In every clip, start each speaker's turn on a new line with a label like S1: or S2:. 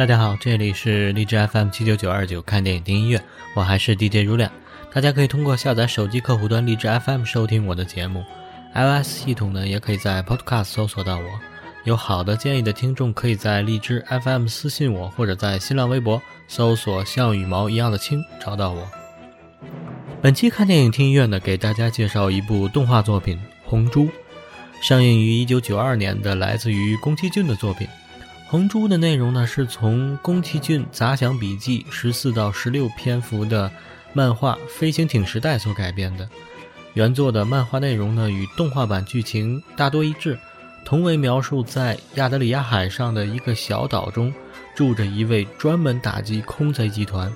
S1: 大家好，这里是荔枝 FM 七九九二九，看电影听音乐，我还是 DJ 如亮。大家可以通过下载手机客户端荔枝 FM 收听我的节目，iOS 系统呢也可以在 Podcast 搜索到我。有好的建议的听众，可以在荔枝 FM 私信我，或者在新浪微博搜索“像羽毛一样的青”找到我。本期看电影听音乐呢，给大家介绍一部动画作品《红猪》，上映于一九九二年的，来自于宫崎骏的作品。《红猪》的内容呢，是从宫崎骏杂想笔记十四到十六篇幅的漫画《飞行艇时代》所改编的。原作的漫画内容呢，与动画版剧情大多一致，同为描述在亚得里亚海上的一个小岛中，住着一位专门打击空贼集团、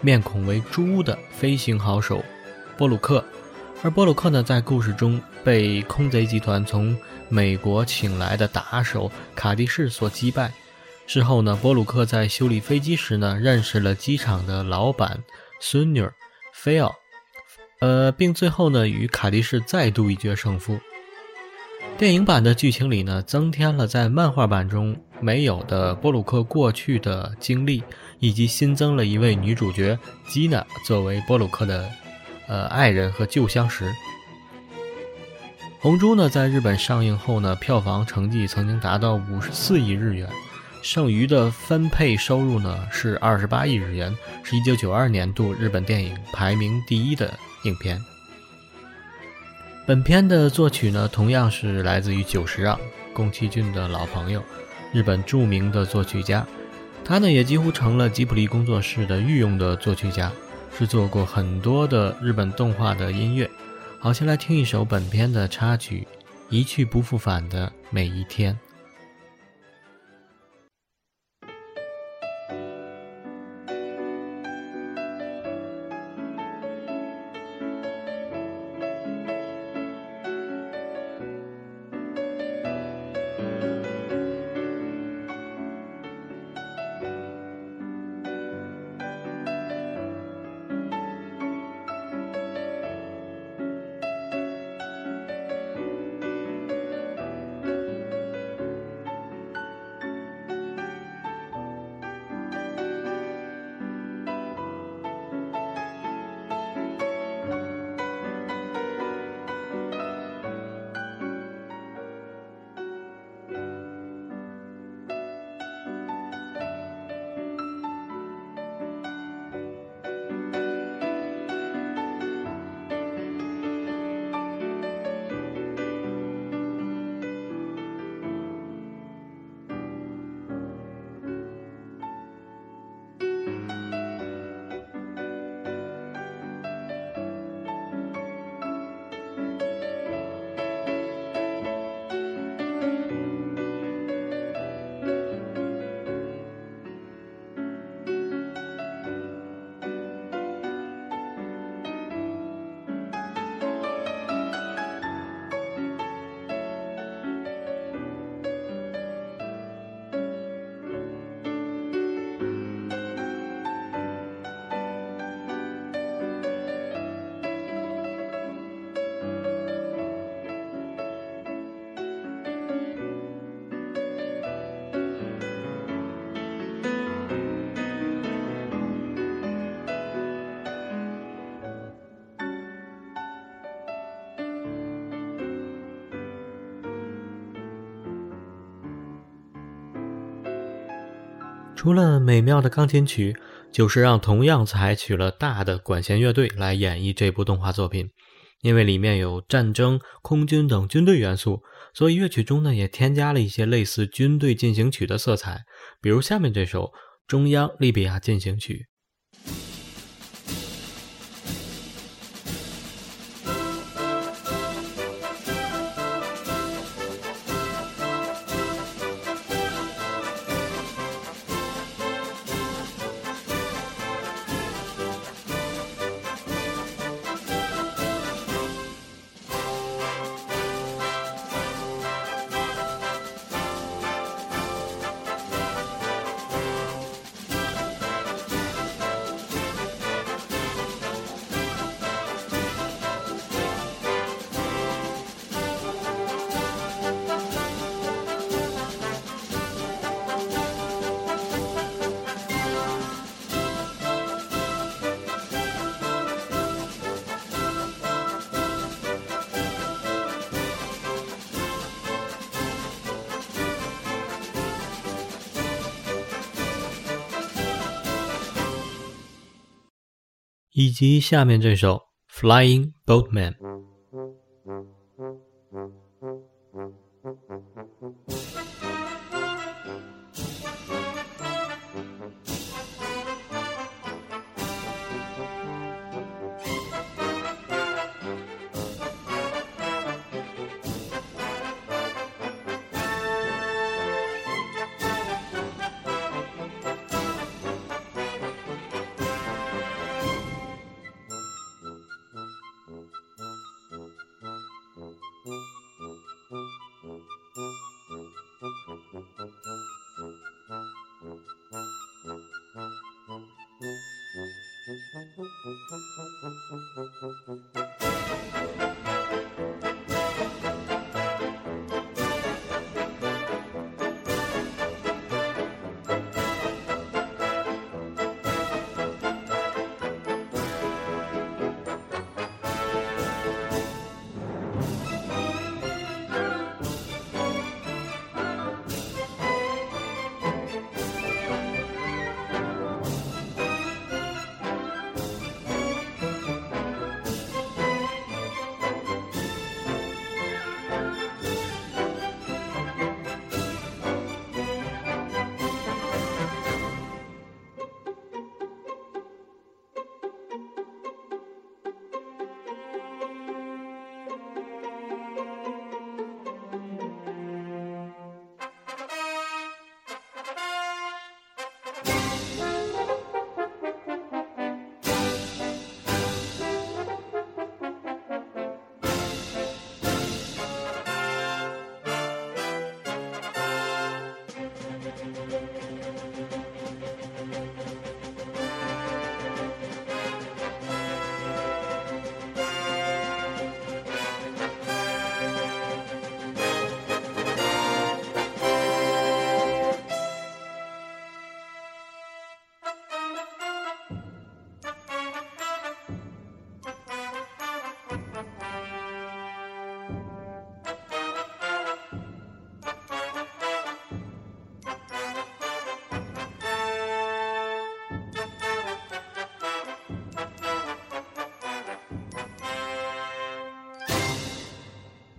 S1: 面孔为猪的飞行好手波鲁克。而波鲁克呢，在故事中被空贼集团从美国请来的打手卡迪士所击败。事后呢，波鲁克在修理飞机时呢，认识了机场的老板孙女菲奥，呃，并最后呢，与卡迪士再度一决胜负。电影版的剧情里呢，增添了在漫画版中没有的波鲁克过去的经历，以及新增了一位女主角吉娜作为波鲁克的。呃，爱人和旧相识。红猪呢，在日本上映后呢，票房成绩曾经达到五十四亿日元，剩余的分配收入呢是二十八亿日元，是一九九二年度日本电影排名第一的影片。本片的作曲呢，同样是来自于久石让，宫崎骏的老朋友，日本著名的作曲家，他呢也几乎成了吉卜力工作室的御用的作曲家。制作过很多的日本动画的音乐，好，先来听一首本片的插曲，《一去不复返的每一天》。除了美妙的钢琴曲，就是让同样采取了大的管弦乐队来演绎这部动画作品。因为里面有战争、空军等军队元素，所以乐曲中呢也添加了一些类似军队进行曲的色彩，比如下面这首《中央利比亚进行曲》。及下面这首《Flying Boatman》。 Mm-hmm.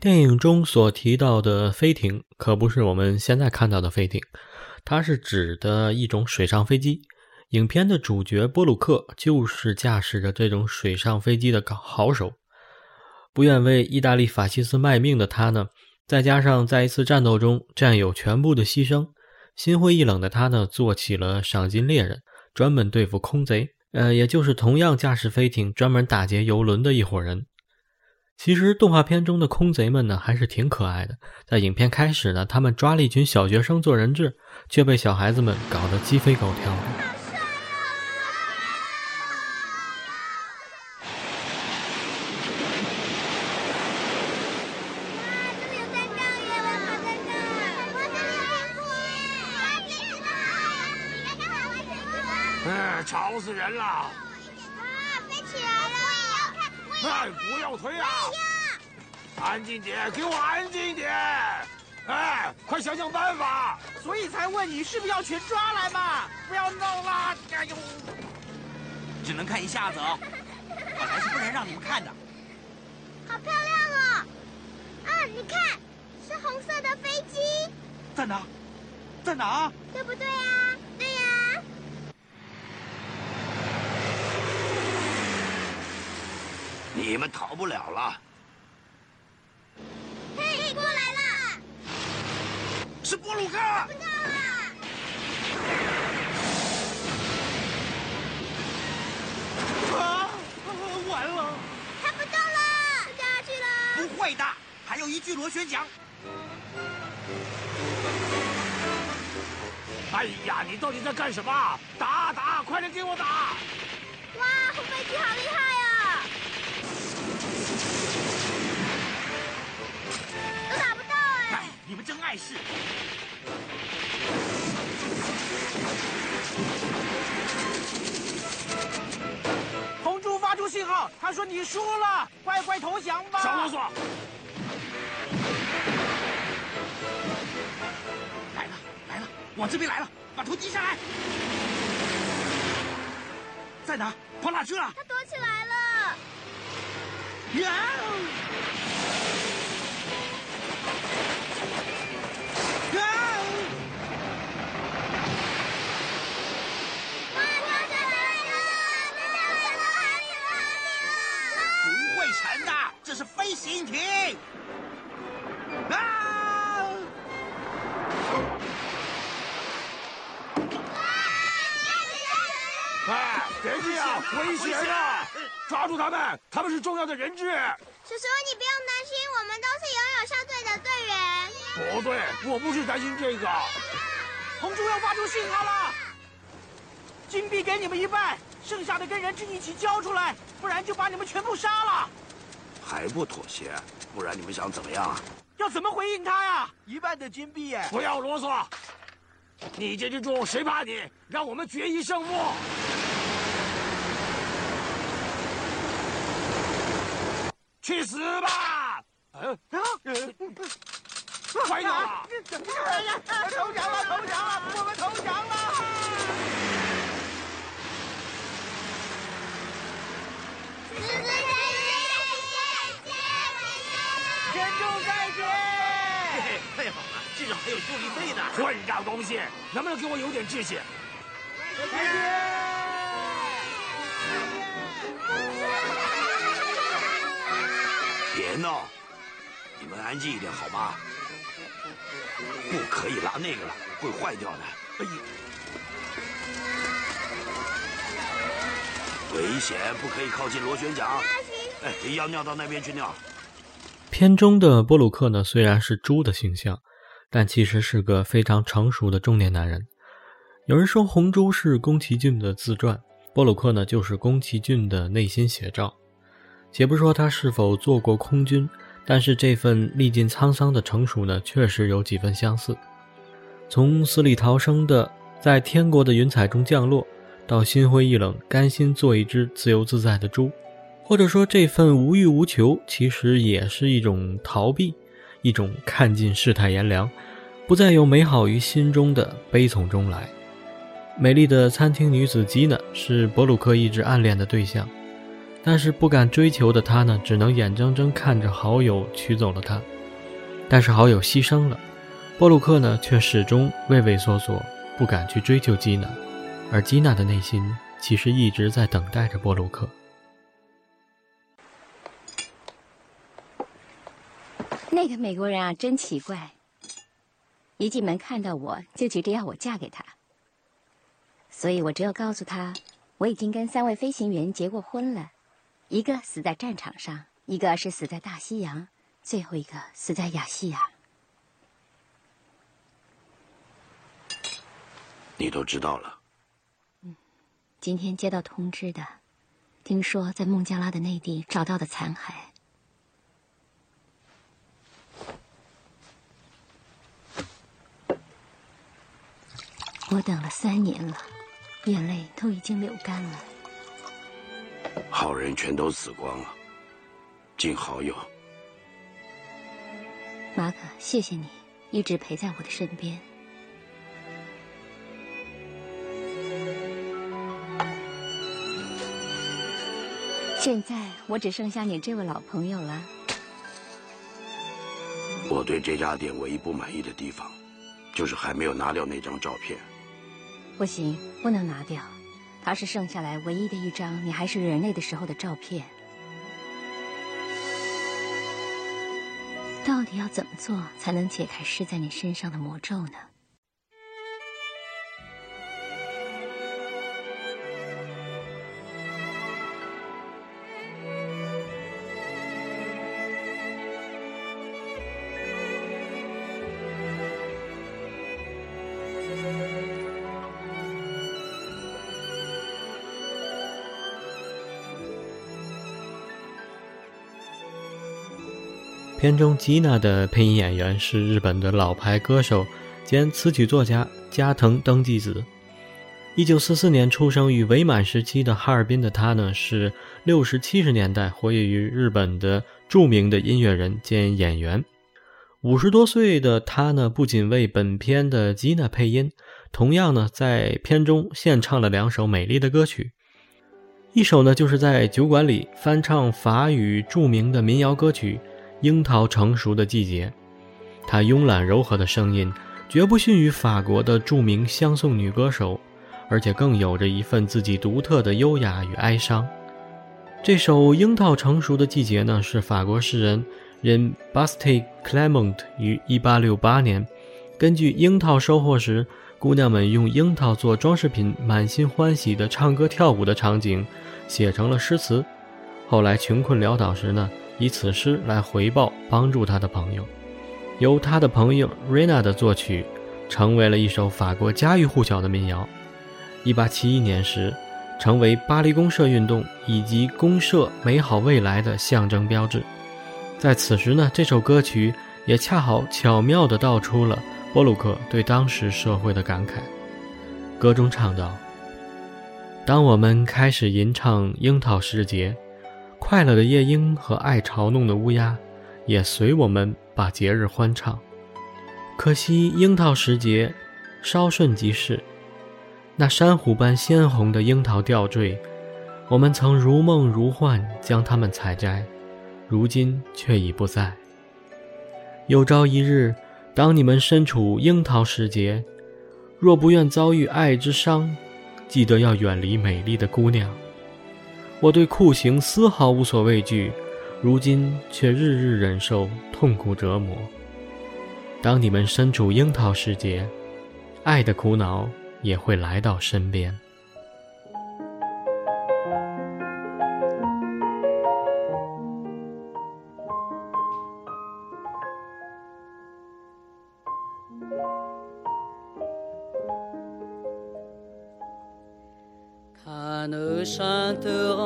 S1: 电影中所提到的飞艇，可不是我们现在看到的飞艇，它是指的一种水上飞机。影片的主角波鲁克就是驾驶着这种水上飞机的好手。不愿为意大利法西斯卖命的他呢，再加上在一次战斗中战友全部的牺牲，心灰意冷的他呢，做起了赏金猎人，专门对付空贼。呃，也就是同样驾驶飞艇专门打劫游轮的一伙人。其实动画片中的空贼们呢，还是挺可爱的。在影片开始呢，他们抓了一群小学生做人质，却被小孩子们搞得鸡飞狗跳。
S2: 嗯，吵死人了！啊，
S3: 飞起来了！
S2: 哎，不要推啊！安静点，给我安静点！哎，快想想办法！
S4: 所以才问你是不是要全抓来嘛？不要闹了！哎呦，只能看一下子哦，本来是不能让你们看的。
S3: 好漂亮哦！啊，你看，是红色的飞机。
S4: 在哪？在哪？
S3: 对不对啊？对呀。
S2: 你们逃不了了！
S3: 嘿，过来了！
S4: 是波鲁克！
S3: 不到了！
S4: 啊！完了！
S3: 看不动了，掉下去了！
S4: 不会的，还有一具螺旋桨。
S2: 哎呀，你到底在干什么？打打，快点给我打！
S3: 哇，红飞机好厉害
S4: 你们真碍事！红猪发出信号，他说你输了，乖乖投降吧！
S2: 少啰嗦！
S4: 来了来了，往这边来了，把头低下来。在哪？跑哪去了？
S3: 他躲起来了。
S4: 不会沉的，这是飞行艇。啊！
S2: 哎，别这样，危险啊！抓住他们，他们是重要的人质。
S3: 叔叔，你不用担心，我们都是游泳校队的队员。
S2: 不对，我不是担心这个。
S4: 红猪要发出信号了，金币给你们一半，剩下的跟人质一起交出来，不然就把你们全部杀了。
S5: 还不妥协？不然你们想怎么样啊？
S4: 要怎么回应他呀？一半的金币耶！
S2: 不要啰嗦，你这只猪谁怕你？让我们决一胜负。去死吧！嗯，快点啊！
S4: 哎呀，投降了，投降了，我们投降了！天众再见！
S6: 嘿嘿，太好了，至少还有助力费呢。
S2: 混账东西，能不能给我有点志气？
S4: 再见！
S5: 别闹，你们安静一点好吗？不可以拉那个了，会坏掉的。哎呀，危险，不可以靠近螺旋桨。哎，要尿到那边去尿。
S1: 片中的波鲁克呢，虽然是猪的形象，但其实是个非常成熟的中年男人。有人说红猪是宫崎骏的自传，波鲁克呢就是宫崎骏的内心写照。且不说他是否做过空军，但是这份历尽沧桑的成熟呢，确实有几分相似。从死里逃生的在天国的云彩中降落，到心灰意冷，甘心做一只自由自在的猪。或者说，这份无欲无求，其实也是一种逃避，一种看尽世态炎凉，不再有美好于心中的悲从中来。美丽的餐厅女子吉娜是博鲁克一直暗恋的对象，但是不敢追求的他呢，只能眼睁睁看着好友娶走了她。但是好友牺牲了，波鲁克呢，却始终畏畏缩缩，不敢去追求吉娜，而吉娜的内心其实一直在等待着波鲁克。
S7: 那个美国人啊，真奇怪。一进门看到我就急着要我嫁给他，所以我只有告诉他，我已经跟三位飞行员结过婚了，一个死在战场上，一个是死在大西洋，最后一个死在亚细亚。
S5: 你都知道了。
S7: 嗯今天接到通知的，听说在孟加拉的内地找到的残骸。我等了三年了，眼泪都已经流干了。
S5: 好人全都死光了，尽好友。
S7: 马可，谢谢你一直陪在我的身边。现在我只剩下你这位老朋友了。
S5: 我对这家店唯一不满意的地方，就是还没有拿掉那张照片。
S7: 不行，不能拿掉，它是剩下来唯一的一张你还是人类的时候的照片。到底要怎么做才能解开施在你身上的魔咒呢？
S1: 片中吉娜的配音演员是日本的老牌歌手兼词曲作家加藤登纪子。一九四四年出生于伪满时期的哈尔滨的他呢，是六十七十年代活跃于日本的著名的音乐人兼演员。五十多岁的他呢，不仅为本片的吉娜配音，同样呢，在片中献唱了两首美丽的歌曲。一首呢，就是在酒馆里翻唱法语著名的民谣歌曲《樱桃成熟的季节》。她慵懒柔和的声音，绝不逊于法国的著名香颂女歌手，而且更有着一份自己独特的优雅与哀伤。这首《樱桃成熟的季节》呢，是法国诗人人 Bastille Clement 于1868年，根据樱桃收获时，姑娘们用樱桃做装饰品，满心欢喜地唱歌跳舞的场景，写成了诗词。后来穷困潦倒时呢，以此诗来回报帮助他的朋友。由他的朋友 Rina 的作曲，成为了一首法国家喻户晓的民谣。1871年时，成为巴黎公社运动以及公社美好未来的象征标志。在此时呢，这首歌曲也恰好巧妙地道出了波鲁克对当时社会的感慨。歌中唱道：“当我们开始吟唱樱桃时节，快乐的夜莺和爱嘲弄的乌鸦，也随我们。”把节日欢唱，可惜樱桃时节稍瞬即逝。那珊瑚般鲜红的樱桃吊坠，我们曾如梦如幻将它们采摘，如今却已不在。有朝一日，当你们身处樱桃时节，若不愿遭遇爱之伤，记得要远离美丽的姑娘。我对酷刑丝毫无所畏惧。如今却日日忍受痛苦折磨。当你们身处樱桃时节，爱的苦恼也会来到身边。
S8: et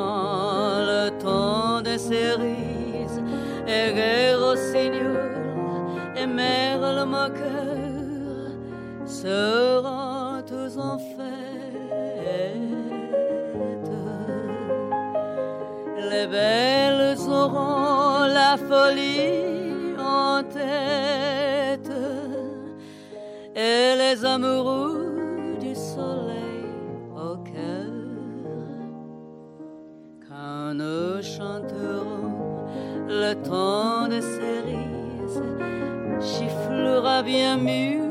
S8: tous en fête. Les belles auront la folie en tête et les amoureux du soleil au cœur. Quand nous chanterons le temps de cerises chifflera bien mieux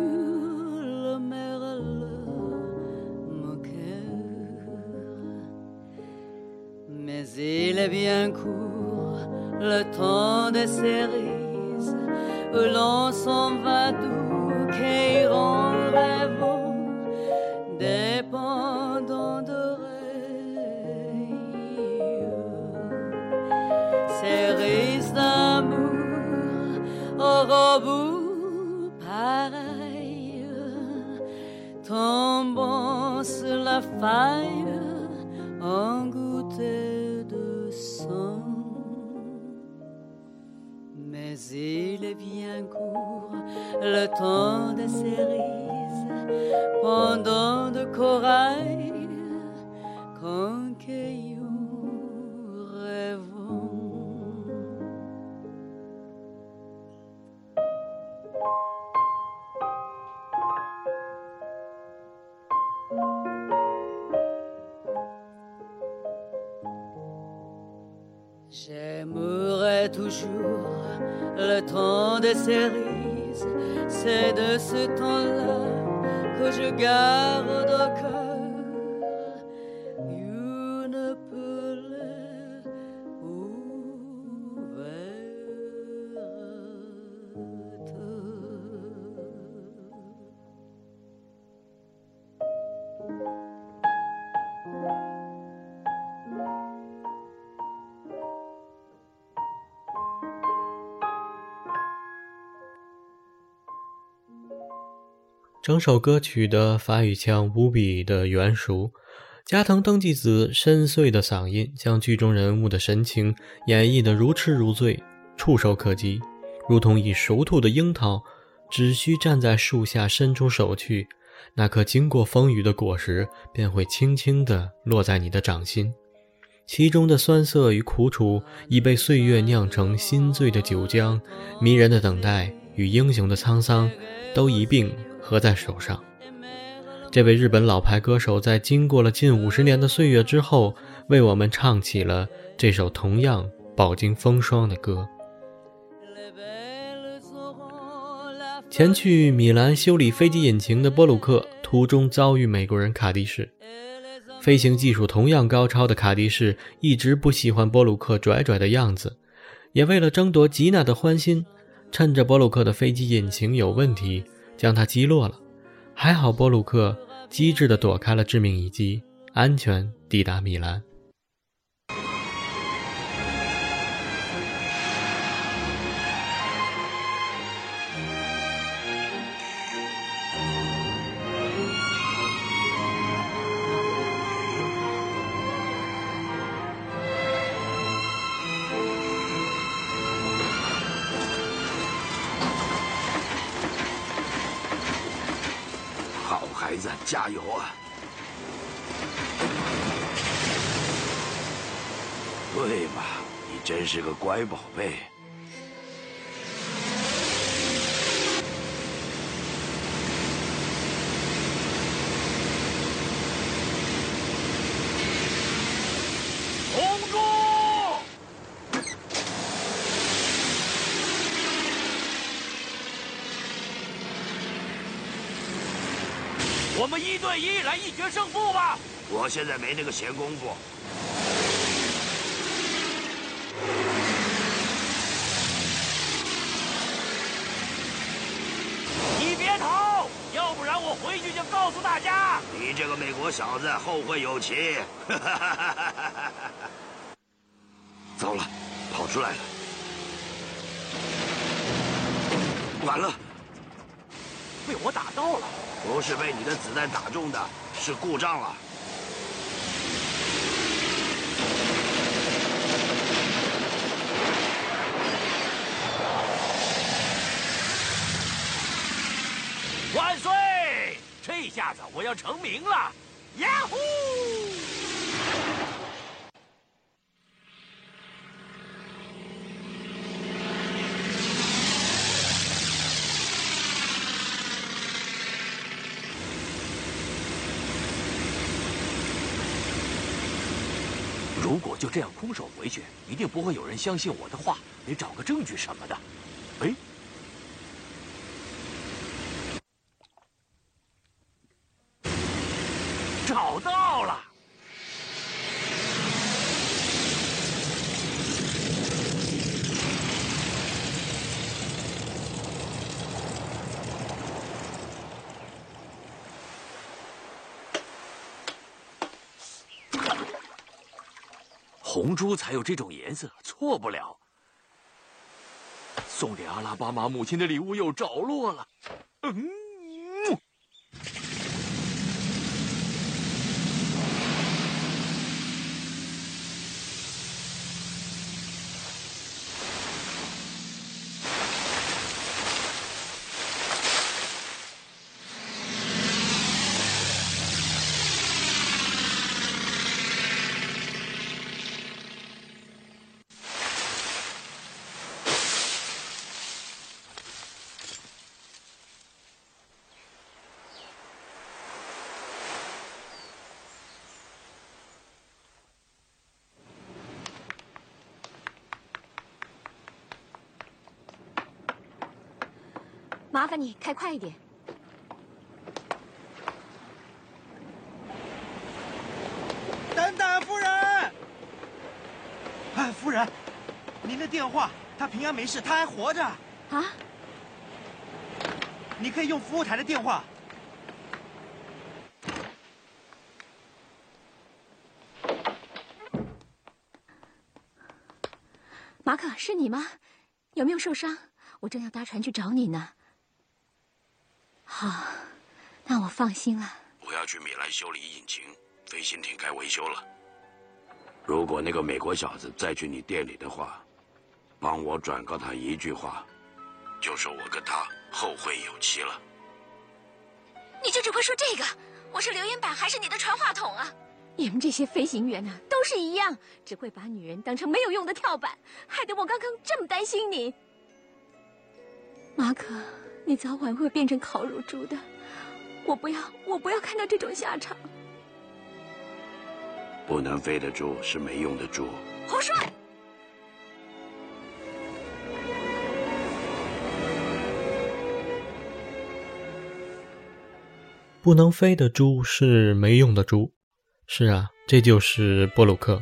S1: 整首歌曲的法语腔无比的圆熟，加藤登纪子深邃的嗓音将剧中人物的神情演绎得如痴如醉、触手可及，如同已熟透的樱桃，只需站在树下伸出手去，那颗经过风雨的果实便会轻轻地落在你的掌心。其中的酸涩与苦楚已被岁月酿成心醉的酒浆，迷人的等待与英雄的沧桑都一并。合在手上，这位日本老牌歌手在经过了近五十年的岁月之后，为我们唱起了这首同样饱经风霜的歌。前去米兰修理飞机引擎的波鲁克，途中遭遇美国人卡迪士。飞行技术同样高超的卡迪士一直不喜欢波鲁克拽拽的样子，也为了争夺吉娜的欢心，趁着波鲁克的飞机引擎有问题，将他击落了。还好波鲁克机智地躲开了致命一击，安全抵达米兰。
S5: 是个乖宝贝。
S9: 我们一对一来一决胜负吧！
S5: 我现在没那个闲工夫。
S9: 你别逃，要不然我回去就告诉大家，
S5: 你这个美国小子后会有期。糟了，跑出来了！完了，
S9: 被我打到了。
S5: 不是被你的子弹打中的，是故障了。
S9: 万岁！这下子我要成名了！呀呼！如果就这样空手回去，一定不会有人相信我的话，得找个证据什么的。哎，找到了！红猪才有这种颜色，错不了。送给阿拉巴马母亲的礼物又着落了。嗯。
S7: 麻烦你开快一点。
S4: 等等，夫人！哎，夫人，您的电话，他平安没事，他还活着。啊？你可以用服务台的电话。
S7: 马可，是你吗？有没有受伤？我正要搭船去找你呢。好，那我放心了。
S5: 我要去米兰修理引擎，飞行艇该维修了。如果那个美国小子再去你店里的话，帮我转告他一句话，就说我跟他后会有期了。
S7: 你就只会说这个？我是留言板还是你的传话筒啊？你们这些飞行员呢，都是一样，只会把女人当成没有用的跳板，害得我刚刚这么担心你。马可。你早晚会变成烤乳猪的，
S10: 我不要，我不要看到这种下场。
S5: 不能飞的猪是没用的猪。
S10: 胡帅，
S1: 不能飞的猪是没用的猪。是啊，这就是布鲁克，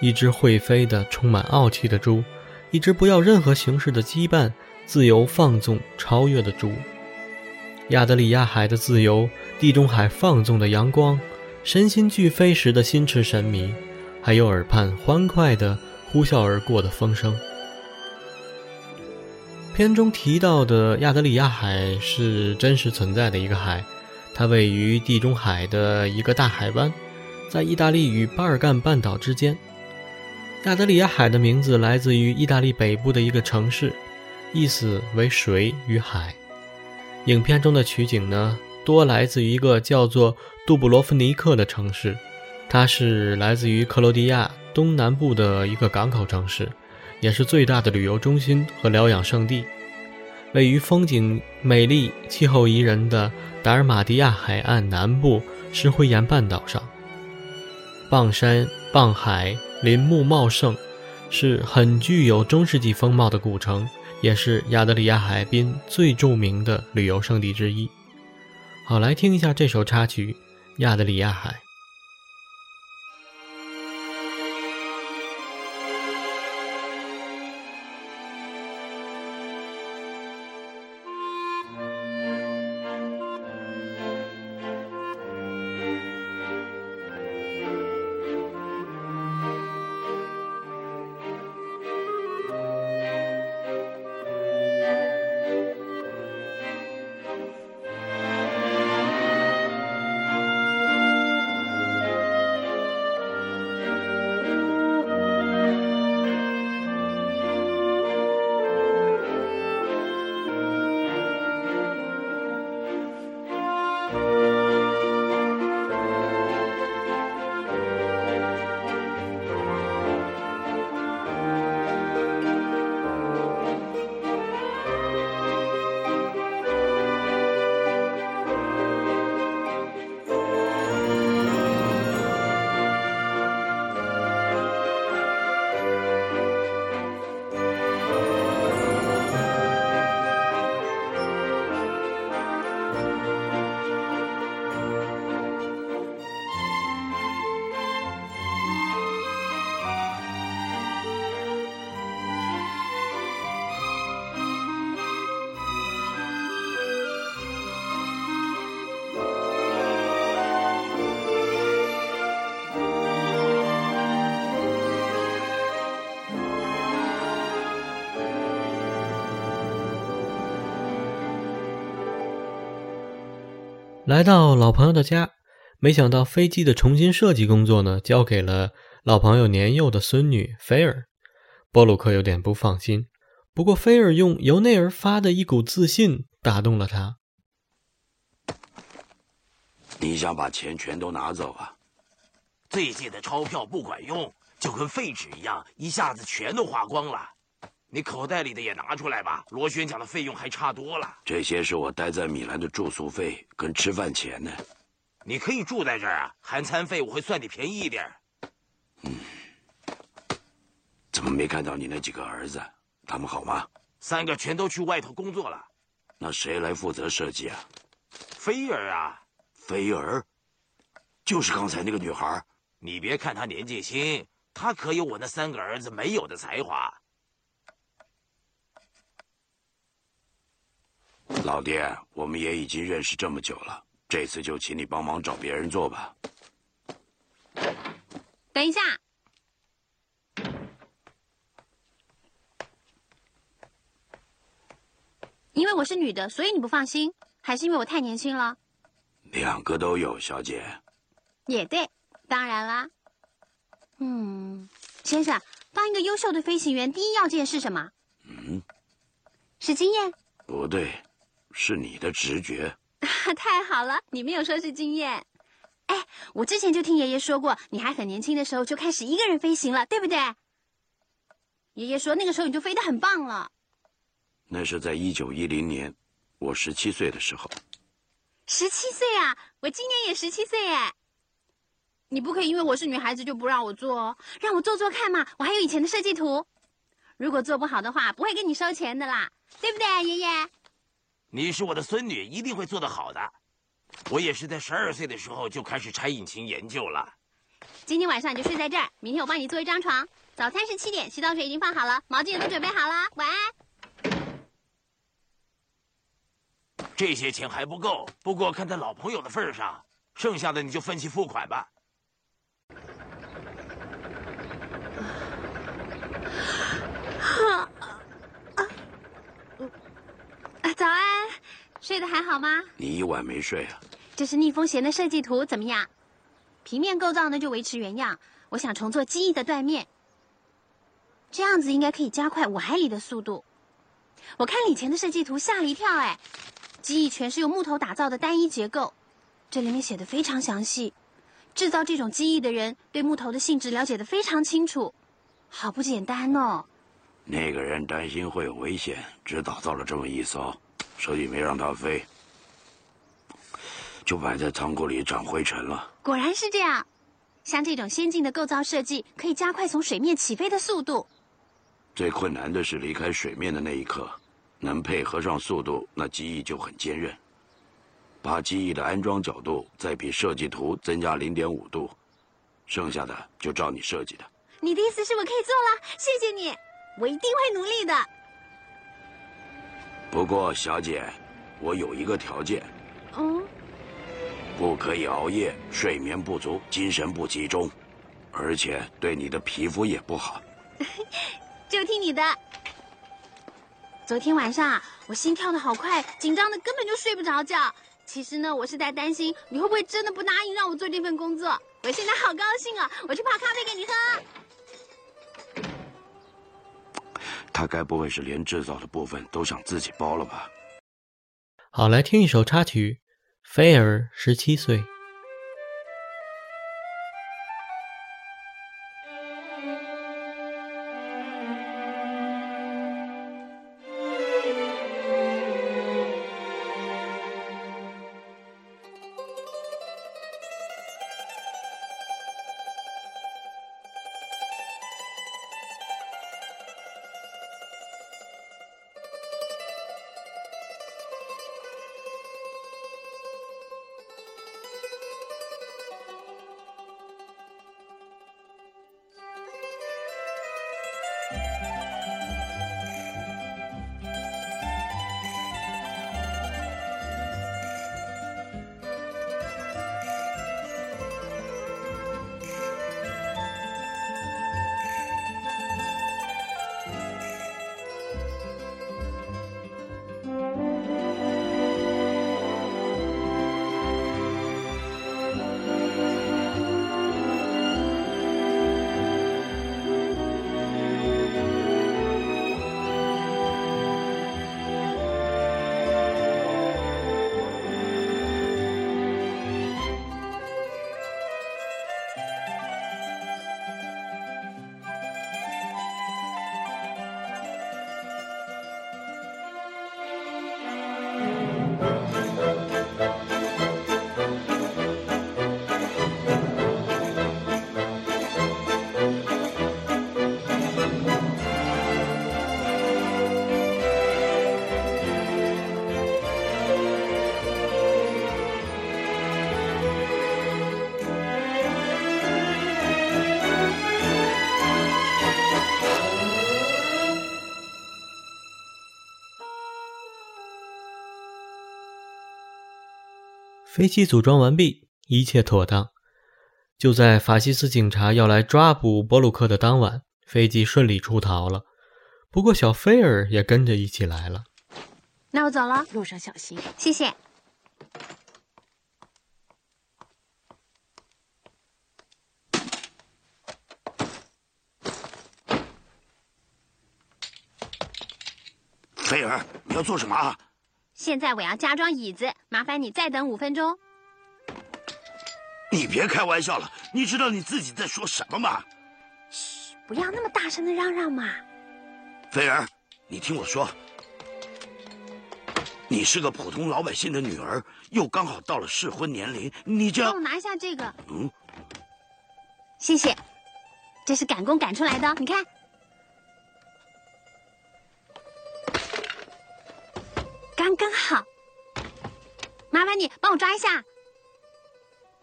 S1: 一只会飞的、充满傲气的猪，一只不要任何形式的羁绊、自由放纵、超越的猪。亚得里亚海的自由，地中海放纵的阳光，身心俱飞时的心驰神迷，还有耳畔欢快的呼啸而过的风声。片中提到的亚得里亚海是真实存在的一个海，它位于地中海的一个大海湾，在意大利与巴尔干半岛之间。亚得里亚海的名字来自于意大利北部的一个城市，意思为水与海。影片中的取景呢，多来自于一个叫做杜布罗夫尼克的城市，它是来自于克罗地亚东南部的一个港口城市，也是最大的旅游中心和疗养胜地，位于风景美丽、气候宜人的达尔马蒂亚海岸南部石灰岩半岛上。傍山傍海，林木茂盛，是很具有中世纪风貌的古城。也是亚得里亚海滨最著名的旅游胜地之一。好，来听一下这首插曲《亚得里亚海》。来到老朋友的家，没想到飞机的重新设计工作呢，交给了老朋友年幼的孙女菲尔。波鲁克有点不放心，不过菲尔用由内而发的一股自信打动了他。
S5: 你想把钱全都拿走啊？
S4: 最近的钞票不管用，就跟废纸一样，一下子全都花光了。你口袋里的也拿出来吧，螺旋桨的费用还差多了。
S5: 这些是我待在米兰的住宿费跟吃饭钱呢。
S4: 你可以住在这儿啊，含餐费我会算你便宜一点。
S5: 嗯，怎么没看到你那几个儿子？他们好吗？
S4: 三个全都去外头工作了。
S5: 那谁来负责设计啊？
S4: 菲儿啊，
S5: 菲儿，就是刚才那个女孩。
S4: 你别看她年纪轻，她可有我那三个儿子没有的才华。
S5: 老爹，我们也已经认识这么久了，这次就请你帮忙找别人做吧。
S11: 等一下，因为我是女的，所以你不放心，还是因为我太年轻了？
S5: 两个都有，小姐。
S11: 也对，当然啦。嗯，先生，当一个优秀的飞行员，第一要件是什么？
S5: 嗯，
S11: 是经验。
S5: 不对。是你的直觉，
S11: 太好了！你没有说是经验。哎，我之前就听爷爷说过，你还很年轻的时候就开始一个人飞行了，对不对？爷爷说那个时候你就飞得很棒了。
S5: 那是在一九一零年，我十七岁的时候。
S11: 十七岁啊！我今年也十七岁哎。你不可以因为我是女孩子就不让我做哦，让我做做看嘛！我还有以前的设计图，如果做不好的话，不会跟你收钱的啦，对不对，爷爷？
S4: 你是我的孙女，一定会做得好的。我也是在十二岁的时候就开始拆引擎研究了。
S11: 今天晚上你就睡在这儿，明天我帮你做一张床。早餐是七点，洗澡水已经放好了，毛巾也都准备好了。晚安。
S4: 这些钱还不够，不过看在老朋友的份上，剩下的你就分期付款吧。
S11: 早安，睡得还好吗？
S5: 你一晚没睡啊？
S11: 这是逆风弦的设计图，怎么样？平面构造呢就维持原样，我想重做机翼的断面，这样子应该可以加快五海里的速度。我看以前的设计图吓了一跳，哎，机翼全是用木头打造的单一结构，这里面写的非常详细，制造这种机翼的人对木头的性质了解的非常清楚，好不简单哦。
S5: 那个人担心会有危险，只打造了这么一艘。所以没让它飞，就摆在仓库里长灰尘了。
S11: 果然是这样，像这种先进的构造设计，可以加快从水面起飞的速度。
S5: 最困难的是离开水面的那一刻，能配合上速度，那机翼就很坚韧。把机翼的安装角度再比设计图增加零点五度，剩下的就照你设计的。
S11: 你的意思是我可以做了？谢谢你，我一定会努力的。
S5: 不过，小姐，我有一个条件。嗯。不可以熬夜，睡眠不足，精神不集中，而且对你的皮肤也不好。
S11: 就听你的。昨天晚上我心跳的好快，紧张的根本就睡不着觉。其实呢，我是在担心你会不会真的不答应让我做这份工作。我现在好高兴啊！我去泡咖啡给你喝。
S5: 他该不会是连制造的部分都想自己包了吧？
S1: 好，来听一首插曲，《菲儿十七岁》。飞机组装完毕，一切妥当。就在法西斯警察要来抓捕波鲁克的当晚，飞机顺利出逃了。不过，小菲尔也跟着一起来了。
S11: 那我走了，
S7: 路上小心。
S11: 谢谢。
S5: 菲尔，你要做什么？
S11: 现在我要加装椅子，麻烦你再等五分钟。
S5: 你别开玩笑了，你知道你自己在说什么吗？
S11: 嘘，不要那么大声的嚷嚷嘛。
S5: 菲儿，你听我说，你是个普通老百姓的女儿，又刚好到了适婚年龄，你这……
S11: 帮我拿一下这个。嗯，谢谢，这是赶工赶出来的，你看，刚刚好。麻烦你帮我抓一下。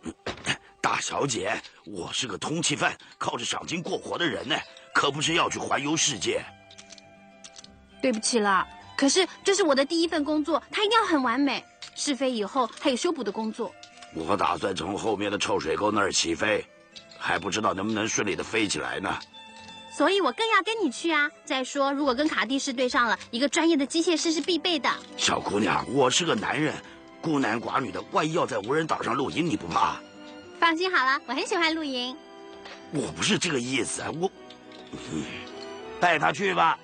S5: 大小姐，我是个通缉犯，靠着赏金过活的人呢，可不是要去环游世界。
S11: 对不起了。可是这是我的第一份工作，它一定要很完美。试飞以后还有修补的工作。
S5: 我打算从后面的臭水沟那儿起飞，还不知道能不能顺利的飞起来呢。
S11: 所以我更要跟你去啊！再说，如果跟卡蒂士对上了，一个专业的机械师是必备的。
S5: 小姑娘，我是个男人，孤男寡女的，万一要在无人岛上露营，你不怕？
S11: 放心好了，我很喜欢露营。
S5: 我不是这个意思，我，
S4: 带他去吧。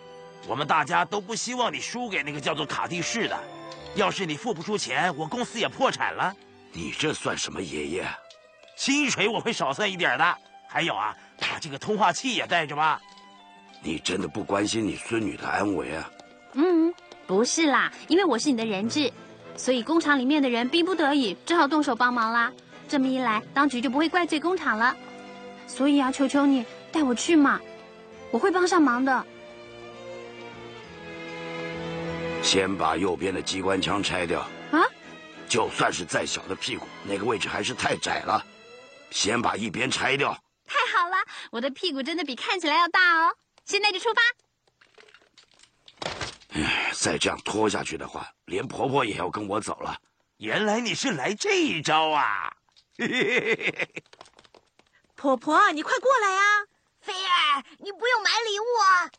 S4: 我们大家都不希望你输给那个叫做卡蒂士的。要是你付不出钱，我公司也破产了。
S5: 你这算什么爷爷？
S4: 薪水我会少算一点的。还有啊，把这个通话器也带着吧。
S5: 你真的不关心你孙女的安危啊？
S11: 嗯，不是啦，因为我是你的人质，所以工厂里面的人逼不得已只好动手帮忙啦。这么一来，当局就不会怪罪工厂了。所以啊，求求你带我去嘛，我会帮上忙的。
S5: 先把右边的机关枪拆掉
S11: 啊！
S5: 就算是再小的屁股，那个位置还是太窄了。先把一边拆掉。
S11: 太好了，我的屁股真的比看起来要大哦！现在就出发。
S5: 唉，再这样拖下去的话，连婆婆也要跟我走了。
S4: 原来你是来这一招啊！
S12: 婆婆，你快过来啊！
S13: 菲儿，你不用买礼物啊。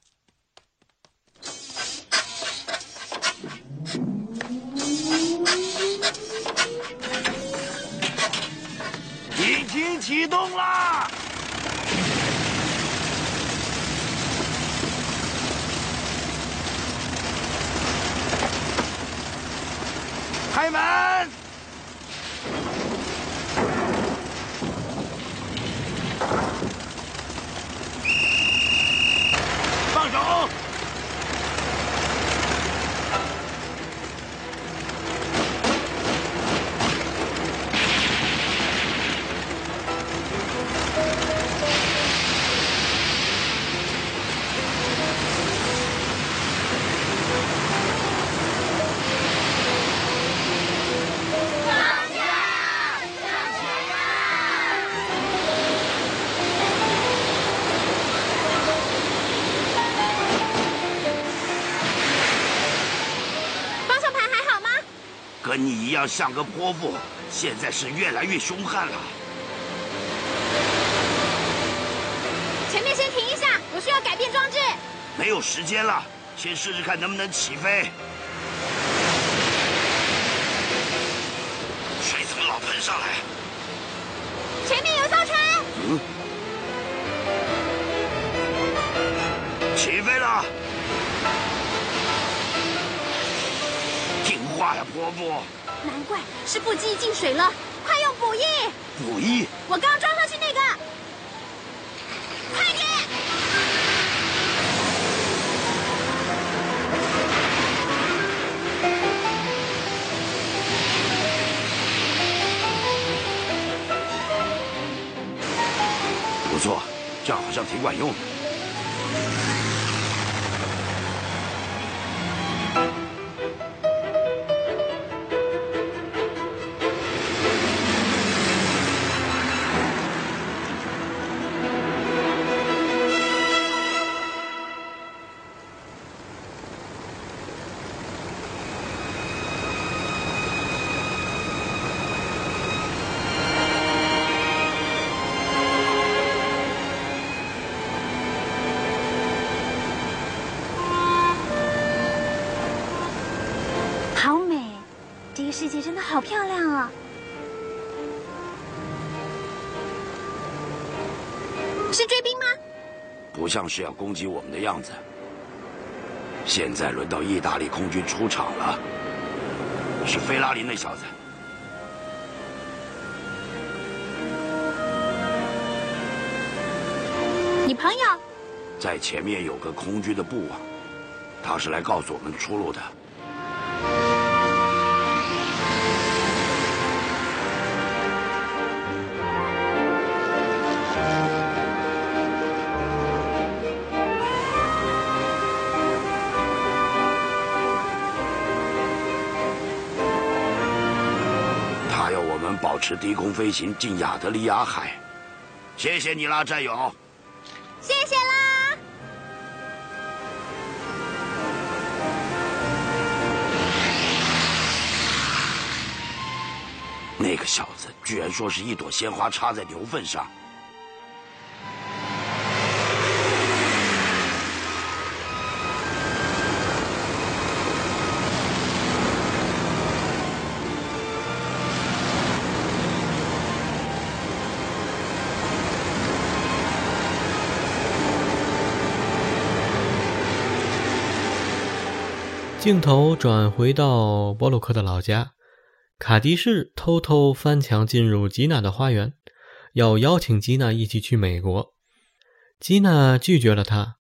S4: 引擎启动啦！开门！放手！样像个泼妇，现在是越来越凶悍了。
S11: 前面先停一下，我需要改变装置。
S5: 没有时间了，先试试看能不能起飞。水怎么老喷上来？
S11: 前面有艘船。嗯。
S5: 起飞了。听话呀，婆婆！
S11: 难怪是不机进水了，快用补液！
S5: 补液！
S11: 我刚装上去那个，快点！
S5: 不错，这样好像挺管用的。像是要攻击我们的样子。现在轮到意大利空军出场了，是菲拉林那小子。
S11: 你朋友？
S5: 在前面有个空军的布啊，他是来告诉我们出路的。持低空飞行进亚得里亚海。谢谢你啦，战友。
S11: 谢谢啦。
S5: 那个小子居然说是一朵鲜花插在牛粪上。
S1: 镜头转回到波鲁克的老家，卡迪士偷偷翻墙进入吉娜的花园，要邀请吉娜一起去美国。吉娜拒绝了他。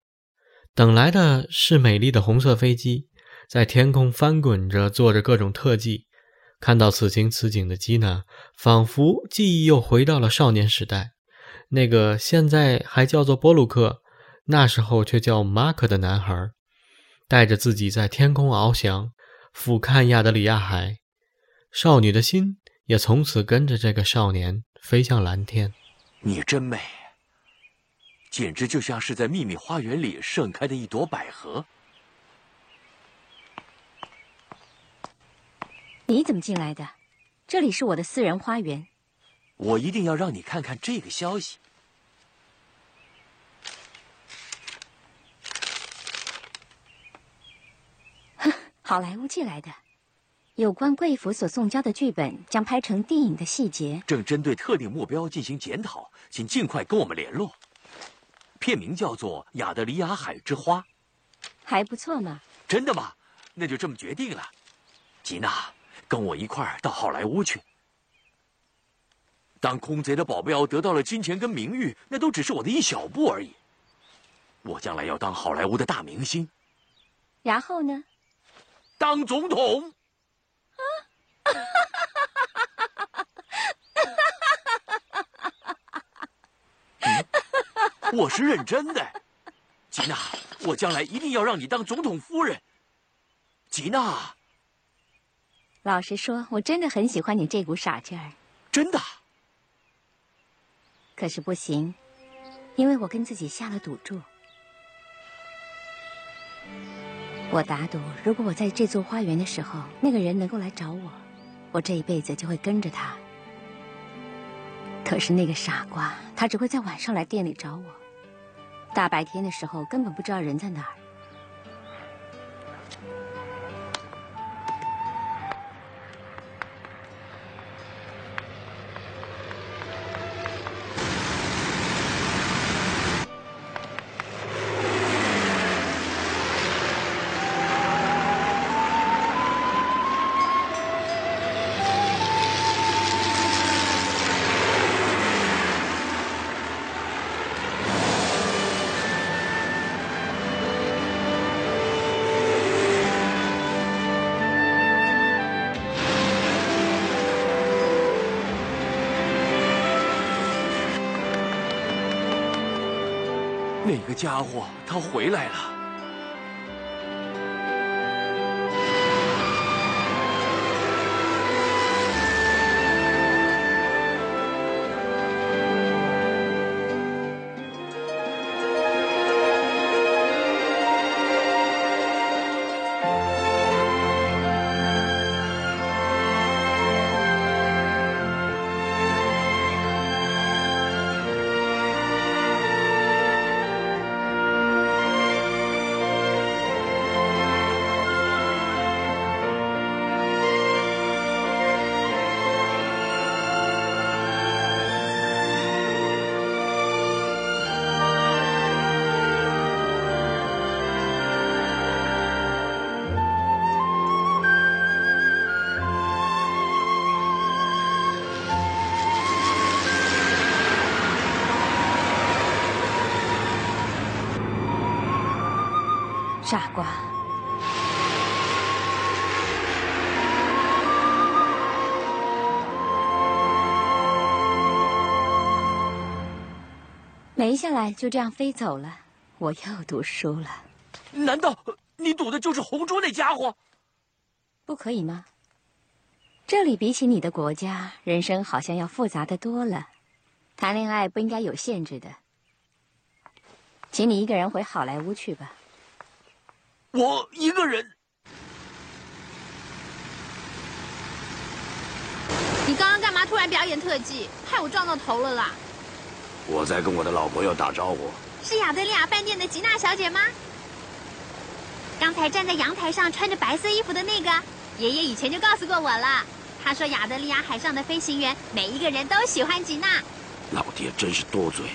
S1: 等来的是美丽的红色飞机，在天空翻滚着，做着各种特技。看到此情此景的吉娜，仿佛记忆又回到了少年时代，那个现在还叫做波鲁克，那时候却叫马克的男孩。带着自己在天空翱翔，俯瞰亚得里亚海，少女的心也从此跟着这个少年飞向蓝天。
S9: 你真美，简直就像是在秘密花园里盛开的一朵百合。
S7: 你怎么进来的？这里是我的私人花园。
S9: 我一定要让你看看这个消息。
S7: 好莱坞寄来的，有关贵府所送交的剧本将拍成电影的细节，
S9: 正针对特定目标进行检讨，请尽快跟我们联络。片名叫做《亚得里亚海之花》，
S7: 还不错嘛。
S9: 真的吗？那就这么决定了。吉娜，跟我一块儿到好莱坞去。当空贼的保镖得到了金钱跟名誉，那都只是我的一小步而已。我将来要当好莱坞的大明星。
S7: 然后呢？
S9: 当总统？我是认真的，吉娜，我将来一定要让你当总统夫人。吉娜，
S7: 老实说，我真的很喜欢你这股傻劲儿。
S9: 真的？
S7: 可是不行，因为我跟自己下了赌注。我打赌，如果我在这座花园的时候，那个人能够来找我，我这一辈子就会跟着他。可是那个傻瓜，他只会在晚上来店里找我，大白天的时候根本不知道人在哪儿。
S9: 个家伙，他回来了。
S7: 傻瓜！没下来就这样飞走了，我又赌输了。
S9: 难道你赌的就是红珠那家伙？
S7: 不可以吗？这里比起你的国家，人生好像要复杂的多了。谈恋爱不应该有限制的。请你一个人回好莱坞去吧。
S9: 我一个人。
S11: 你刚刚干嘛突然表演特技，害我撞到头了啦？
S5: 我在跟我的老朋友打招呼。
S11: 是亚德利亚饭店的吉娜小姐吗？刚才站在阳台上穿着白色衣服的那个，爷爷以前就告诉过我了。他说亚德利亚海上的飞行员每一个人都喜欢吉娜。
S5: 老爹真是多嘴。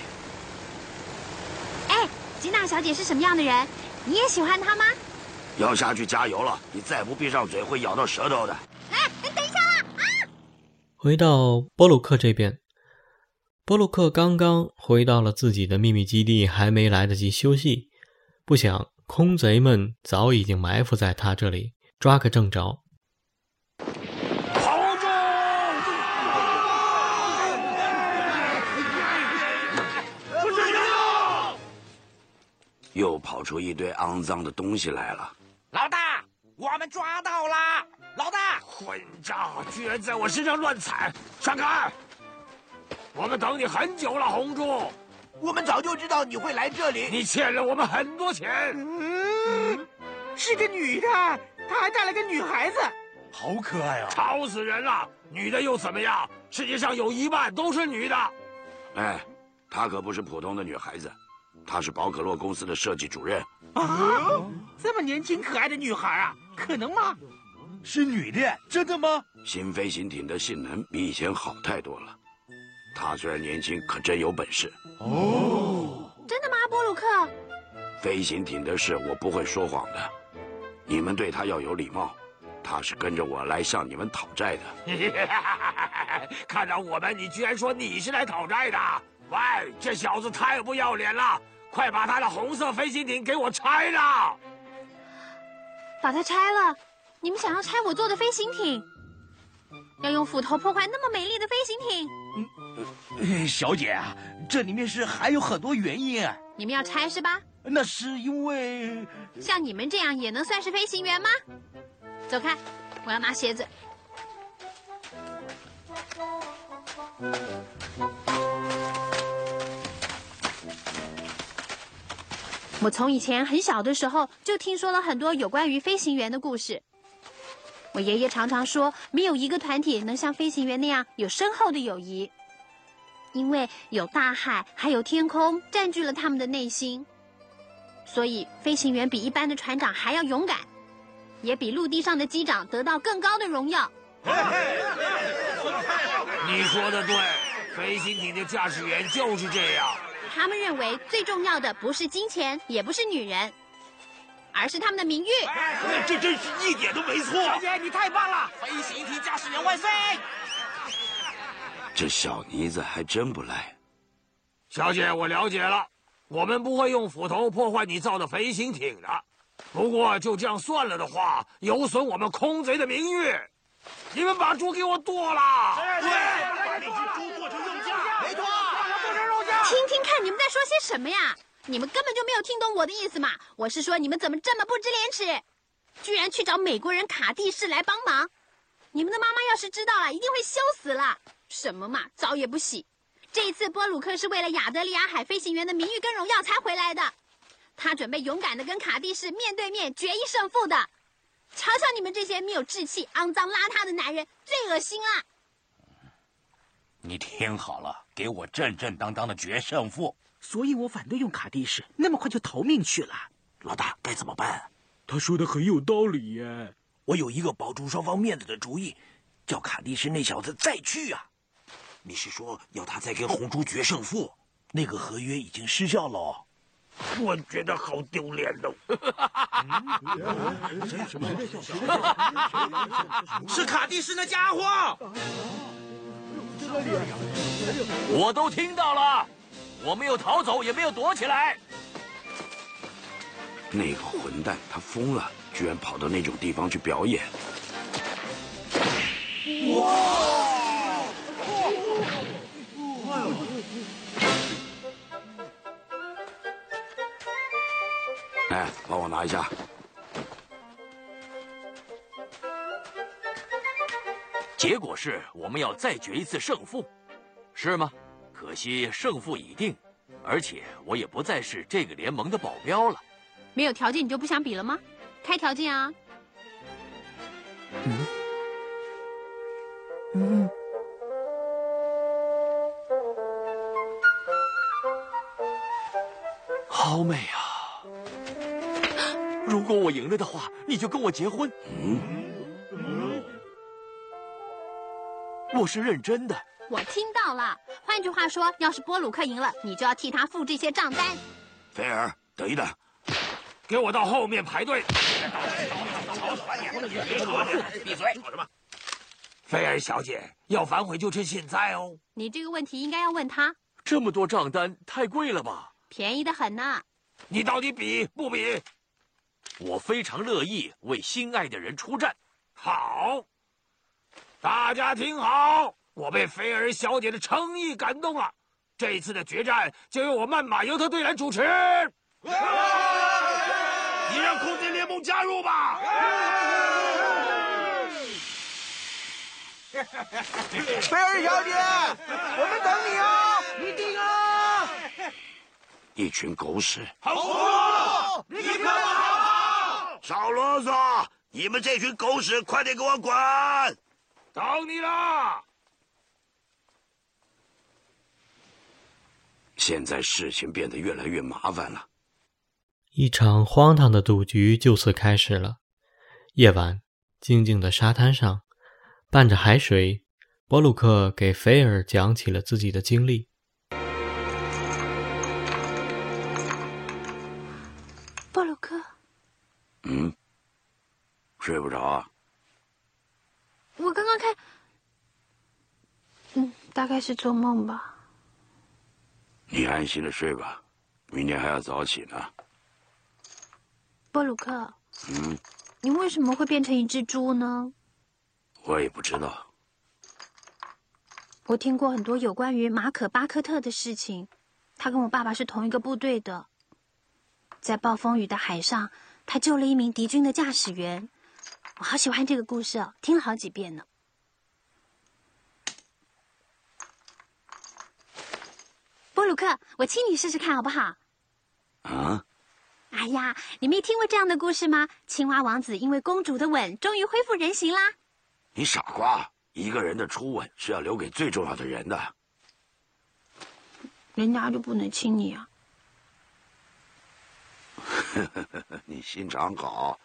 S11: 哎，吉娜小姐是什么样的人？你也喜欢她吗？
S5: 要下去加油了！你再不闭上嘴，会咬到舌头的。
S11: 哎，等一下啊！
S1: 回到波鲁克这边。波鲁克刚刚回到了自己的秘密基地，还没来得及休息，不想空贼们早已经埋伏在他这里，抓个正着。
S5: 跑住！又跑出一堆肮脏的东西来了！
S3: 老大，我们抓到了！老大，
S5: 混账，居然在我身上乱踩！闪开！我们等你很久了，红珠。
S4: 我们早就知道你会来这里。
S5: 你欠了我们很多钱。
S2: 嗯，是个女的，她还带了个女孩子，
S4: 好可爱啊！
S5: 吵死人了！女的又怎么样？世界上有一半都是女的。哎，她可不是普通的女孩子，她是宝可洛公司的设计主任。
S2: 啊，这么年轻可爱的女孩啊，可能吗？
S4: 是女的，真的吗？
S5: 新飞行艇的性能比以前好太多了。她虽然年轻，可真有本事
S11: 哦！真的吗，波鲁克？
S5: 飞行艇的事我不会说谎的，你们对她要有礼貌。她是跟着我来向你们讨债的。看到我们，你居然说你是来讨债的？喂，这小子太不要脸了！快把他的红色飞行艇给我拆了！
S11: 把它拆了？你们想要拆我做的飞行艇？要用斧头破坏那么美丽的飞行
S4: 艇？嗯小姐啊，这里面是还有很多原因啊。
S11: 你们要拆是吧？
S4: 那是因为
S11: 像你们这样也能算是飞行员吗？走开，我要拿鞋子。我从以前很小的时候就听说了很多有关于飞行员的故事。我爷爷常常说，没有一个团体能像飞行员那样有深厚的友谊，因为有大海还有天空占据了他们的内心，所以飞行员比一般的船长还要勇敢，也比陆地上的机长得到更高的荣耀。
S5: 你说的对，飞行艇的驾驶员就是这样。
S11: 他们认为最重要的不是金钱，也不是女人。而是他们的名誉，
S4: 这真是一点都没错。
S2: 小姐，你太棒了！飞行艇驾驶员万岁！
S5: 这小妮子还真不赖。小姐，我了解了，我们不会用斧头破坏你造的飞行艇的。不过就这样算了的话，有损我们空贼的名誉。你们把猪给我剁了！
S4: 对，把那只猪剁成。
S11: 听听看，你们在说些什么呀？你们根本就没有听懂我的意思嘛！我是说，你们怎么这么不知廉耻，居然去找美国人卡蒂士来帮忙？你们的妈妈要是知道了，一定会羞死了。什么嘛，澡也不洗。这一次波鲁克是为了亚德利亚海飞行员的名誉跟荣耀才回来的，他准备勇敢的跟卡蒂士面对面决一胜负的。瞧瞧你们这些没有志气、肮脏邋遢的男人，最恶心了！
S4: 你听好了，给我正正当当的决胜负。
S2: 所以我反对用卡蒂士，那么快就逃命去了。
S4: 老大该怎么办？
S14: 他说的很有道理耶。
S4: 我有一个保住双方面子的主意，叫卡蒂士那小子再去啊。你是说要他再跟红猪决胜负？那个合约已经失效了。
S5: 我觉得好丢脸哦。
S4: 是卡蒂斯那家伙。
S9: 我都听到了。我没有逃走，也没有躲起来。
S5: 那个混蛋，他疯了，居然跑到那种地方去表演。哇！哎，帮我拿一下。
S9: 结果是我们要再决一次胜负，是吗？可惜胜负已定，而且我也不再是这个联盟的保镖了。
S11: 没有条件你就不想比了吗？开条件啊！嗯嗯。
S9: 好美啊！如果我赢了的话，你就跟我结婚。嗯，我是认真的。
S11: 我听到了。换句话说，要是波鲁克赢了，你就要替他付这些账单。
S5: 菲尔，等一等，
S4: 给我到后面排队。闭嘴！菲尔小姐，要反悔就趁现在哦。
S11: 你这个问题应该要问他。
S9: 这么多账单，太贵了吧？
S11: 便宜的很呢。
S4: 你到底比不比？
S9: 我非常乐意为心爱的人出战。
S4: 好，大家听好，我被菲尔小姐的诚意感动了。这次的决战就由我曼马尤特队来主持。你让空间联盟加入吧。
S2: 菲尔小姐，我们等你啊！一定啊！
S5: 一群狗屎！
S2: 好，立刻跑！
S5: 少啰嗦！你们这群狗屎，快点给我滚！
S4: 等你啦。
S5: 现在事情变得越来越麻烦了。
S1: 一场荒唐的赌局就此开始了。夜晚，静静的沙滩上，伴着海水，波鲁克给菲尔讲起了自己的经历。
S5: 博鲁克嗯，睡不着啊？
S11: 我刚刚开，嗯，大概是做梦吧。
S5: 你安心的睡吧，明天还要早起呢。
S11: 布鲁克，
S5: 嗯，
S11: 你为什么会变成一只猪呢？
S5: 我也不知道。
S11: 我听过很多有关于马可巴克特的事情，他跟我爸爸是同一个部队的，在暴风雨的海上。他救了一名敌军的驾驶员，我好喜欢这个故事哦，听了好几遍呢。波鲁克，我亲你试试看好不好？
S5: 啊！
S11: 哎呀，你没听过这样的故事吗？青蛙王子因为公主的吻，终于恢复人形啦！
S5: 你傻瓜，一个人的初吻是要留给最重要的人的。
S11: 人家就不能亲你啊？
S5: 你心肠好，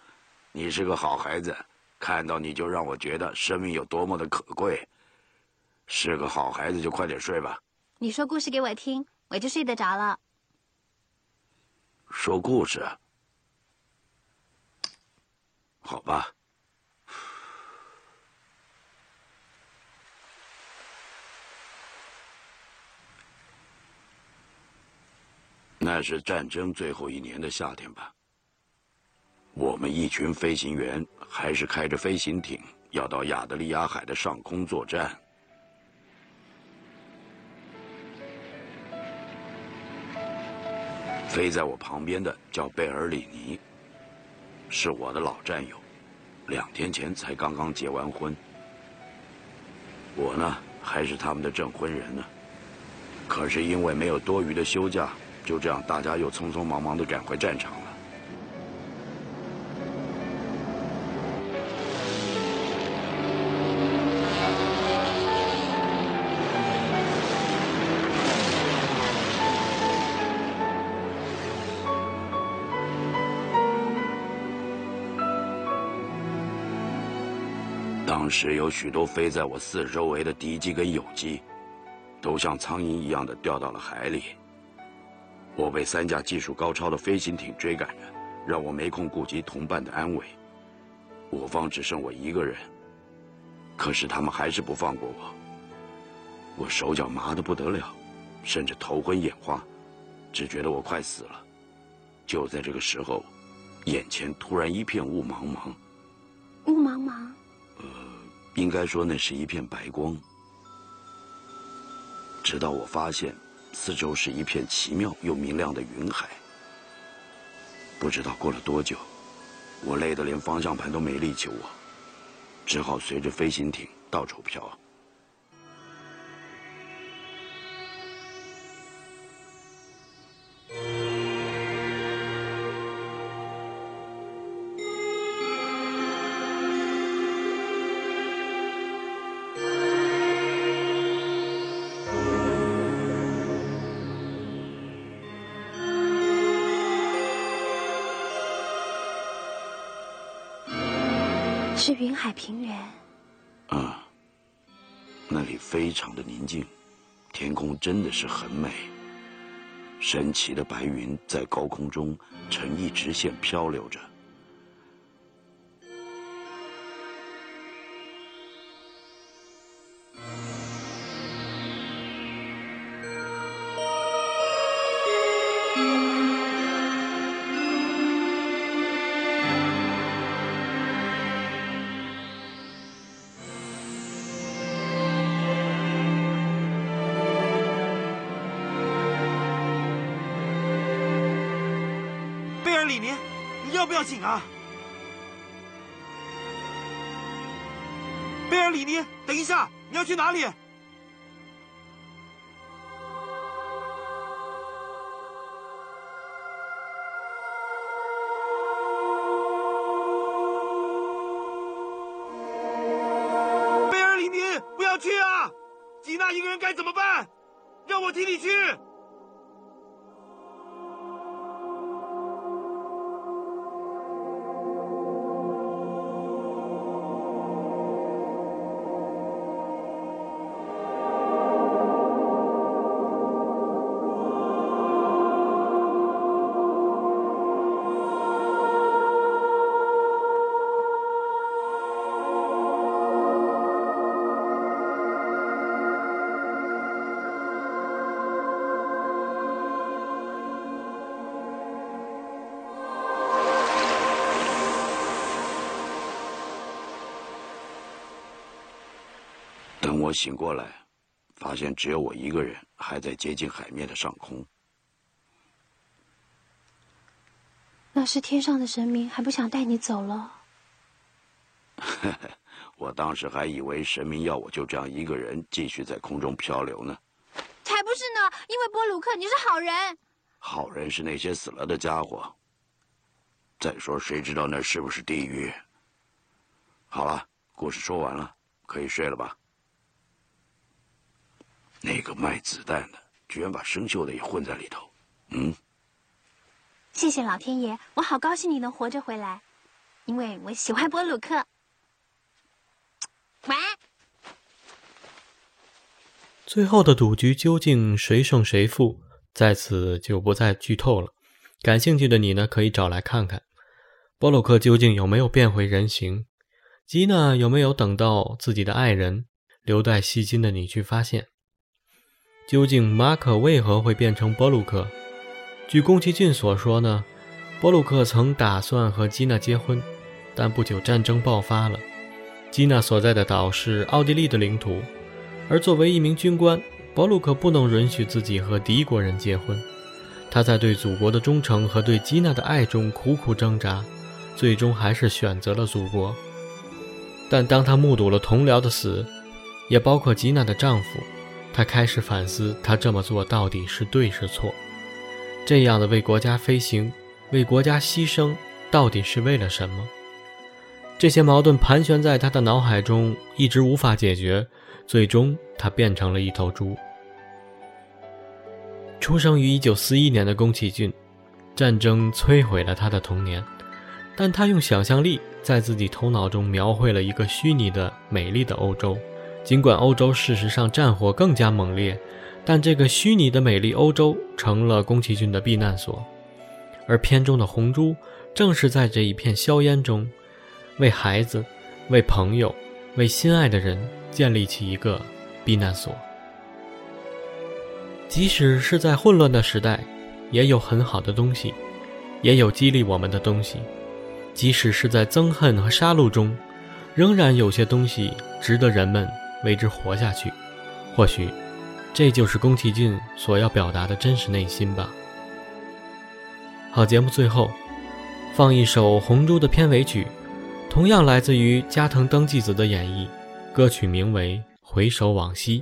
S5: 你是个好孩子，看到你就让我觉得生命有多么的可贵。是个好孩子就快点睡吧。
S11: 你说故事给我听，我就睡得着了。
S5: 说故事，好吧。那是战争最后一年的夏天吧。我们一群飞行员还是开着飞行艇，要到亚得里亚海的上空作战。飞在我旁边的叫贝尔里尼，是我的老战友，两天前才刚刚结完婚。我呢，还是他们的证婚人呢。可是因为没有多余的休假。就这样，大家又匆匆忙忙的赶回战场了。时有许多飞在我四周围的敌机跟友机，都像苍蝇一样的掉到了海里。我被三架技术高超的飞行艇追赶着，让我没空顾及同伴的安危。我方只剩我一个人，可是他们还是不放过我。我手脚麻得不得了，甚至头昏眼花，只觉得我快死了。就在这个时候，眼前突然一片雾茫茫。
S11: 雾茫茫？
S5: 应该说那是一片白光。直到我发现。四周是一片奇妙又明亮的云海。不知道过了多久，我累得连方向盘都没力气握，只好随着飞行艇到处飘。
S11: 是云海平原。
S5: 啊，那里非常的宁静，天空真的是很美。神奇的白云在高空中呈一直线漂流着。
S2: 要不要紧啊？贝尔里尼，等一下，你要去哪里？我醒过来，发现只有我一个人还在接近海面的上空。
S11: 那是天上的神明还不想带你走了？
S5: 我当时还以为神明要我就这样一个人继续在空中漂流呢。
S11: 才不是呢！因为波鲁克你是好人。
S5: 好人是那些死了的家伙。再说，谁知道那是不是地狱？好了，故事说完了，可以睡了吧？那个卖子弹的，居然把生锈的也混在里头。嗯，
S11: 谢谢老天爷，我好高兴你能活着回来，因为我喜欢波鲁克。晚安。
S1: 最后的赌局究竟谁胜谁负，在此就不再剧透了。感兴趣的你呢，可以找来看看。波鲁克究竟有没有变回人形？吉娜有没有等到自己的爱人？留待细心的你去发现。究竟马可为何会变成波鲁克？据宫崎骏所说呢，波鲁克曾打算和基娜结婚，但不久战争爆发了。基娜所在的岛是奥地利的领土，而作为一名军官，波鲁克不能允许自己和敌国人结婚。他在对祖国的忠诚和对基娜的爱中苦苦挣扎，最终还是选择了祖国。但当他目睹了同僚的死，也包括吉娜的丈夫。他开始反思，他这么做到底是对是错？这样的为国家飞行、为国家牺牲，到底是为了什么？这些矛盾盘旋在他的脑海中，一直无法解决。最终，他变成了一头猪。出生于1941年的宫崎骏，战争摧毁了他的童年，但他用想象力在自己头脑中描绘了一个虚拟的、美丽的欧洲。尽管欧洲事实上战火更加猛烈，但这个虚拟的美丽欧洲成了宫崎骏的避难所，而片中的红猪正是在这一片硝烟中，为孩子、为朋友、为心爱的人建立起一个避难所。即使是在混乱的时代，也有很好的东西，也有激励我们的东西；即使是在憎恨和杀戮中，仍然有些东西值得人们。为之活下去，或许，这就是宫崎骏所要表达的真实内心吧。好，节目最后，放一首《红猪》的片尾曲，同样来自于加藤登纪子的演绎，歌曲名为《回首往昔》。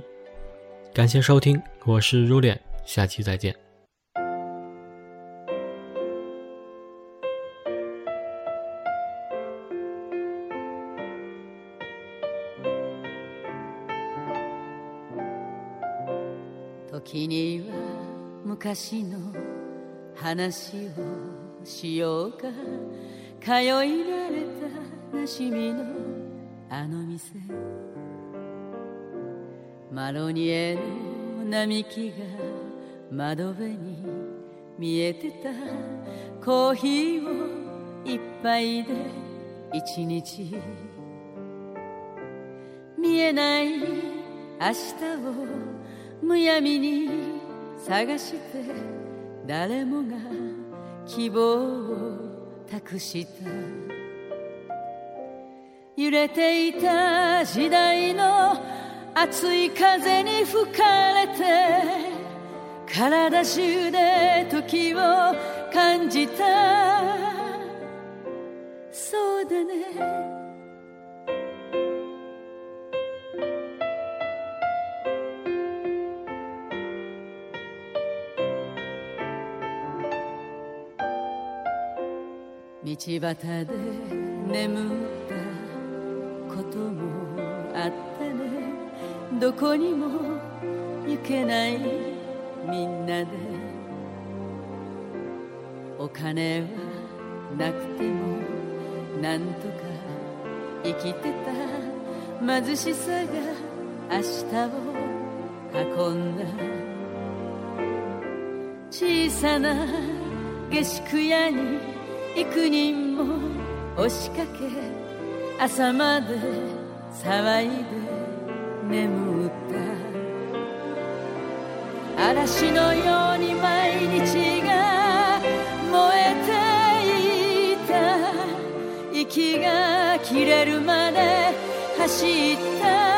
S1: 感谢收听，我是如恋，下期再见。
S8: 昔の話をしようか。通い慣れたなしみのあの店。マロニエの並木が窓辺に見えてた。コーヒーを一杯で一日。見えない明日をむやみに探して誰もが希望を託した。揺れていた時代の熱い風に吹かれて体中で時を感じた。そうだね。道端で眠ったこともあってね。どこにも行けないみんなで。お金はなくてもなんとか生きてた貧しさが明日を運んだ。小さな下宿屋に幾人も押しかけ朝まで騒いで眠った嵐のように毎日が燃えていた。息が切れるまで走った。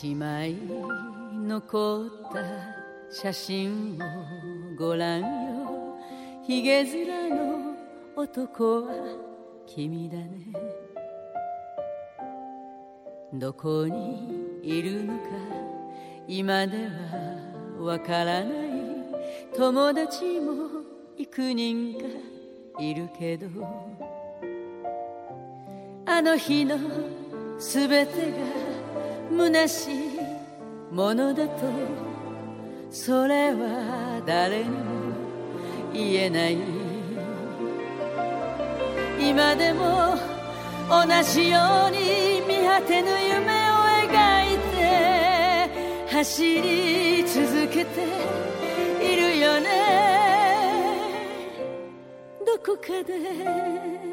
S8: 一枚残った写真をご覧よ。ひげ面の男は君だね。どこにいるのか今ではわからない。友達も幾人かいるけどあの日のすべてが虚しいものだとそれは誰にも言えない今でも同じように見果てぬ夢を描いて走り続けているよねどこかで